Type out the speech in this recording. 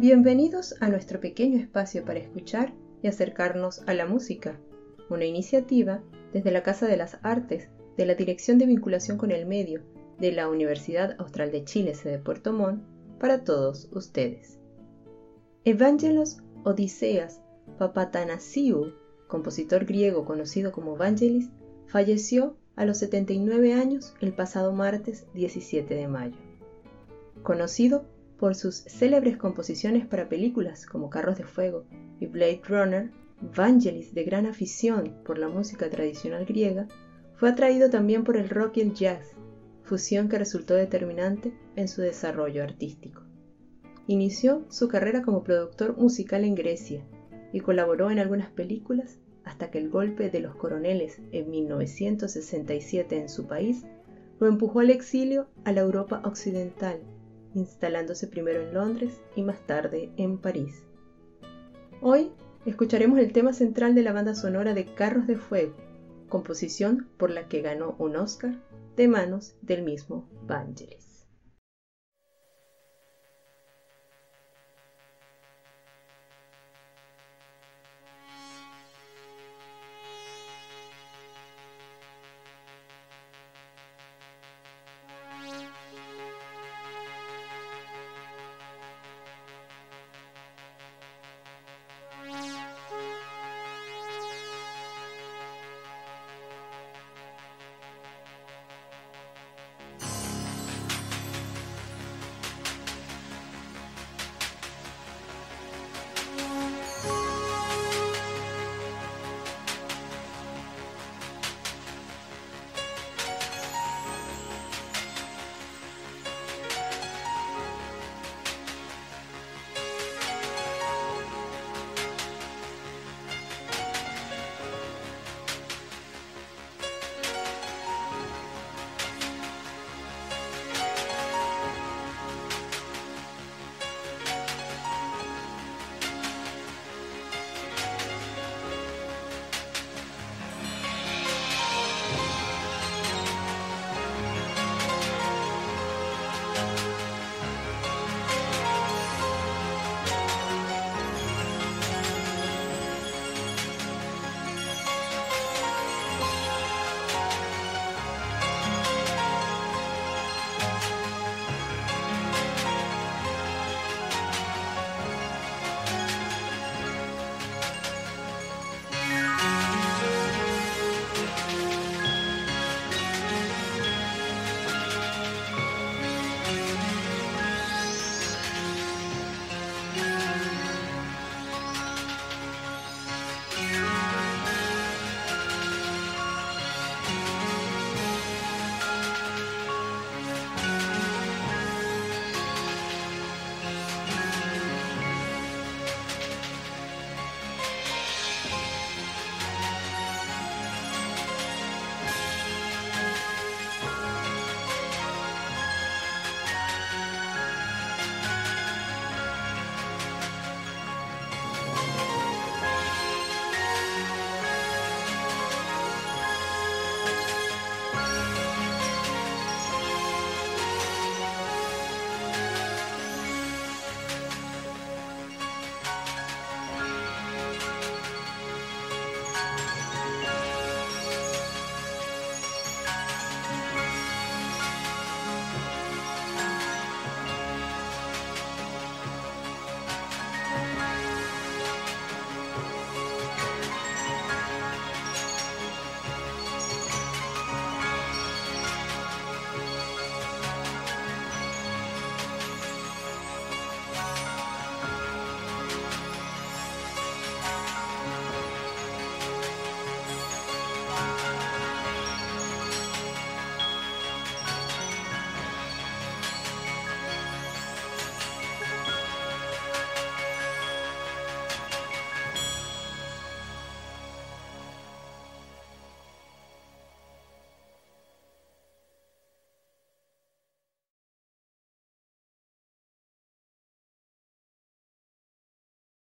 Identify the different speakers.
Speaker 1: Bienvenidos a nuestro pequeño espacio para escuchar y acercarnos a la música, una iniciativa desde la Casa de las Artes de la Dirección de Vinculación con el Medio de la Universidad Austral de Chile, sede Puerto Montt, para todos ustedes. Evangelos Odiseas Papatanasiou, compositor griego conocido como Vangelis, falleció a los 79 años el pasado martes 17 de mayo. Conocido por sus célebres composiciones para películas como Carros de Fuego y Blade Runner, Vangelis, de gran afición por la música tradicional griega, fue atraído también por el rock y el jazz, fusión que resultó determinante en su desarrollo artístico. Inició su carrera como productor musical en Grecia y colaboró en algunas películas hasta que el golpe de los coroneles en 1967 en su país lo empujó al exilio a la Europa occidental, instalándose primero en Londres y más tarde en París. Hoy escucharemos el tema central de la banda sonora de Carros de Fuego, composición por la que ganó un Oscar de manos del mismo Vangelis.